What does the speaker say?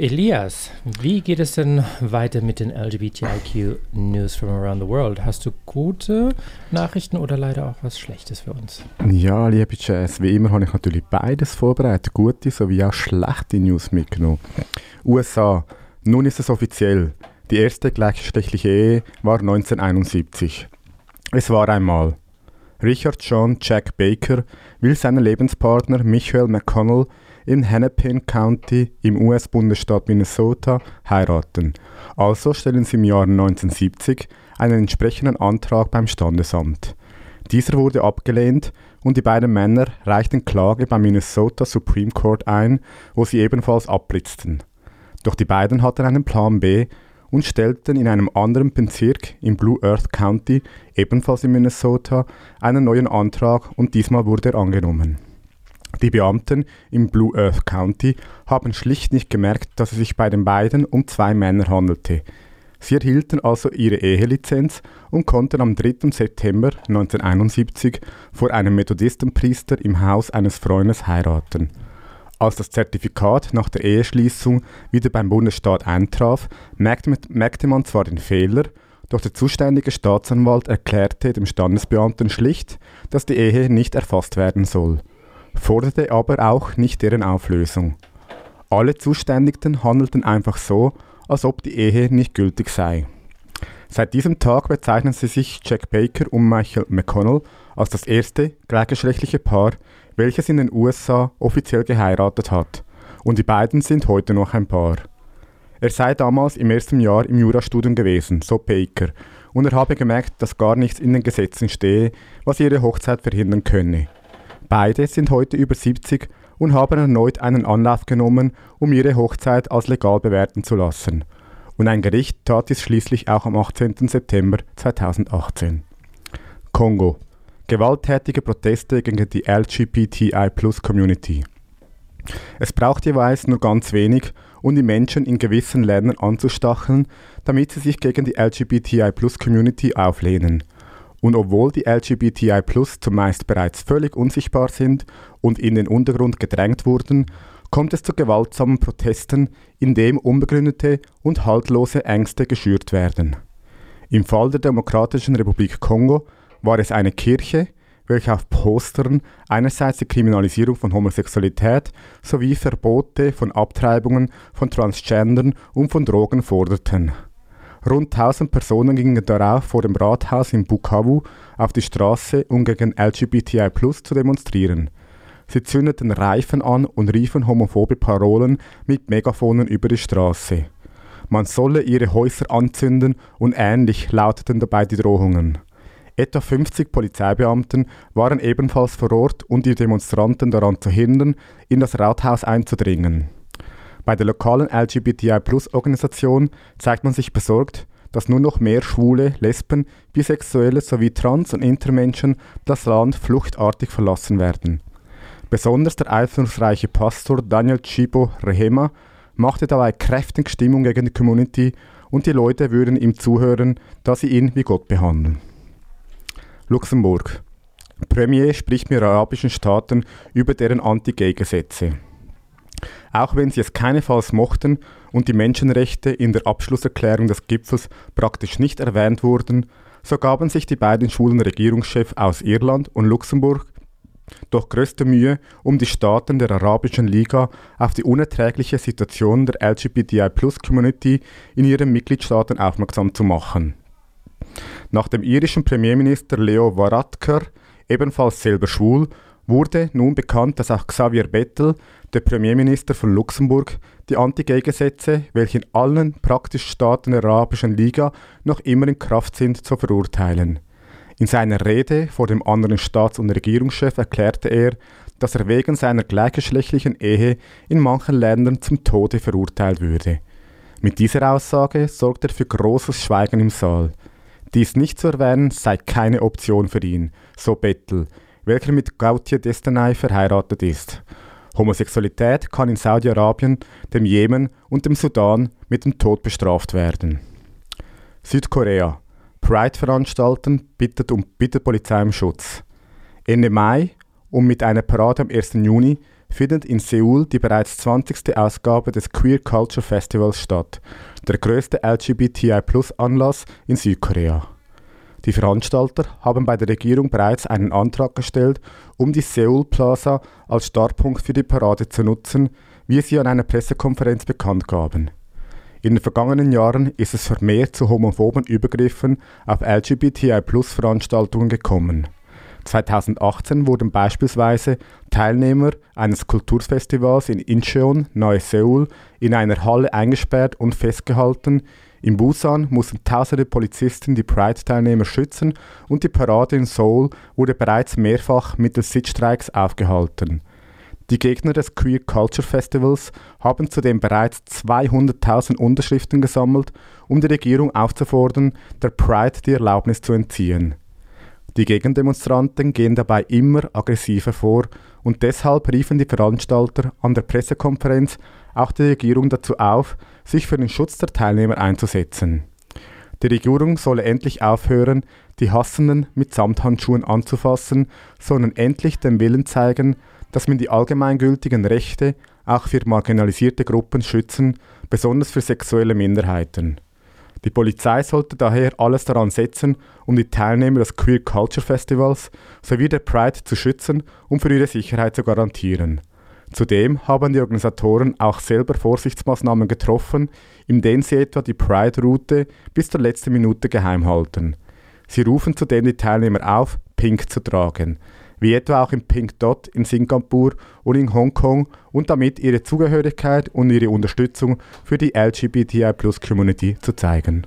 Elias, wie geht es denn weiter mit den LGBTIQ News from around the world? Hast du gute Nachrichten oder leider auch was Schlechtes für uns? Ja, liebe Jazz, wie immer habe ich natürlich beides vorbereitet, gute sowie auch schlechte News mitgenommen. USA, nun ist es offiziell. Die erste gleichgeschlechtliche Ehe war 1971. Es war einmal. Richard John Jack Baker will seinen Lebenspartner Michael McConnell in Hennepin County im US-Bundesstaat Minnesota heiraten. Also stellen sie im Jahr 1970 einen entsprechenden Antrag beim Standesamt. Dieser wurde abgelehnt und die beiden Männer reichten Klage beim Minnesota Supreme Court ein, wo sie ebenfalls abblitzten. Doch die beiden hatten einen Plan B und stellten in einem anderen Bezirk im Blue Earth County, ebenfalls in Minnesota, einen neuen Antrag und diesmal wurde er angenommen. Die Beamten im Blue Earth County haben schlicht nicht gemerkt, dass es sich bei den beiden um zwei Männer handelte. Sie erhielten also ihre Ehelizenz und konnten am 3. September 1971 vor einem Methodistenpriester im Haus eines Freundes heiraten. Als das Zertifikat nach der Eheschließung wieder beim Bundesstaat eintraf, merkte, man zwar den Fehler, doch der zuständige Staatsanwalt erklärte dem Standesbeamten schlicht, dass die Ehe nicht erfasst werden soll forderte aber auch nicht deren Auflösung. Alle Zuständigen handelten einfach so, als ob die Ehe nicht gültig sei. Seit diesem Tag bezeichnen sie sich Jack Baker und Michael McConnell als das erste gleichgeschlechtliche Paar, welches in den USA offiziell geheiratet hat, und die beiden sind heute noch ein Paar. Er sei damals im ersten Jahr im Jurastudium gewesen, so Baker, und er habe gemerkt, dass gar nichts in den Gesetzen stehe, was ihre Hochzeit verhindern könne. Beide sind heute über 70 und haben erneut einen Anlauf genommen, um ihre Hochzeit als legal bewerten zu lassen. Und ein Gericht tat dies schließlich auch am 18. September 2018. Kongo. Gewalttätige Proteste gegen die LGBTI-Plus-Community. Es braucht jeweils nur ganz wenig, um die Menschen in gewissen Ländern anzustacheln, damit sie sich gegen die LGBTI-Plus-Community auflehnen – und obwohl die LGBTI zumeist bereits völlig unsichtbar sind und in den Untergrund gedrängt wurden, kommt es zu gewaltsamen Protesten, in dem unbegründete und haltlose Ängste geschürt werden. Im Fall der Demokratischen Republik Kongo war es eine Kirche, welche auf Postern einerseits die Kriminalisierung von Homosexualität sowie Verbote von Abtreibungen von Transgendern und von Drogen forderten. Rund 1000 Personen gingen darauf vor dem Rathaus in Bukavu auf die Straße, um gegen LGBTI zu demonstrieren. Sie zündeten Reifen an und riefen homophobe Parolen mit Megafonen über die Straße. Man solle ihre Häuser anzünden und ähnlich lauteten dabei die Drohungen. Etwa 50 Polizeibeamten waren ebenfalls vor Ort, um die Demonstranten daran zu hindern, in das Rathaus einzudringen. Bei der lokalen LGBTI-Plus-Organisation zeigt man sich besorgt, dass nur noch mehr Schwule, Lesben, Bisexuelle sowie Trans- und Intermenschen das Land fluchtartig verlassen werden. Besonders der einflussreiche Pastor Daniel Chibo Rehema machte dabei kräftig Stimmung gegen die Community und die Leute würden ihm zuhören, da sie ihn wie Gott behandeln. Luxemburg. Premier spricht mit arabischen Staaten über deren Anti-Gay-Gesetze. Auch wenn sie es keinesfalls mochten und die Menschenrechte in der Abschlusserklärung des Gipfels praktisch nicht erwähnt wurden, so gaben sich die beiden schwulen Regierungschefs aus Irland und Luxemburg doch größte Mühe, um die Staaten der Arabischen Liga auf die unerträgliche Situation der LGBTI-Plus-Community in ihren Mitgliedstaaten aufmerksam zu machen. Nach dem irischen Premierminister Leo Varadkar, ebenfalls selber schwul, wurde nun bekannt, dass auch Xavier Bettel, der Premierminister von Luxemburg, die Anti-Gay-Gesetze, welche in allen praktisch Staaten der Arabischen Liga noch immer in Kraft sind, zu verurteilen. In seiner Rede vor dem anderen Staats- und Regierungschef erklärte er, dass er wegen seiner gleichgeschlechtlichen Ehe in manchen Ländern zum Tode verurteilt würde. Mit dieser Aussage sorgt er für großes Schweigen im Saal. Dies nicht zu erwähnen sei keine Option für ihn, so Bettel, welcher mit Gautier Destanay verheiratet ist. Homosexualität kann in Saudi-Arabien, dem Jemen und dem Sudan mit dem Tod bestraft werden. Südkorea. Pride veranstalten, bittet um bittet Polizei um Schutz. Ende Mai und mit einer Parade am 1. Juni findet in Seoul die bereits 20. Ausgabe des Queer Culture Festivals statt, der größte LGBTI-Plus-Anlass in Südkorea. Die Veranstalter haben bei der Regierung bereits einen Antrag gestellt, um die Seoul Plaza als Startpunkt für die Parade zu nutzen, wie sie an einer Pressekonferenz bekannt gaben. In den vergangenen Jahren ist es vermehrt zu homophoben Übergriffen auf LGBTI-Plus-Veranstaltungen gekommen. 2018 wurden beispielsweise Teilnehmer eines Kulturfestivals in Incheon, nahe Seoul, in einer Halle eingesperrt und festgehalten. In Busan mussten tausende Polizisten die Pride-Teilnehmer schützen und die Parade in Seoul wurde bereits mehrfach mittels Sitzstreiks aufgehalten. Die Gegner des Queer Culture Festivals haben zudem bereits 200.000 Unterschriften gesammelt, um die Regierung aufzufordern, der Pride die Erlaubnis zu entziehen. Die Gegendemonstranten gehen dabei immer aggressiver vor und deshalb riefen die Veranstalter an der Pressekonferenz auch die Regierung dazu auf, sich für den Schutz der Teilnehmer einzusetzen. Die Regierung solle endlich aufhören, die Hassenden mit Samthandschuhen anzufassen, sondern endlich den Willen zeigen, dass man die allgemeingültigen Rechte auch für marginalisierte Gruppen schützen, besonders für sexuelle Minderheiten. Die Polizei sollte daher alles daran setzen, um die Teilnehmer des Queer Culture Festivals sowie der Pride zu schützen und für ihre Sicherheit zu garantieren. Zudem haben die Organisatoren auch selber Vorsichtsmaßnahmen getroffen, indem sie etwa die Pride-Route bis zur letzten Minute geheim halten. Sie rufen zudem die Teilnehmer auf, Pink zu tragen wie etwa auch im Pink Dot in Singapur und in Hongkong und damit ihre Zugehörigkeit und ihre Unterstützung für die LGBTI-Plus-Community zu zeigen.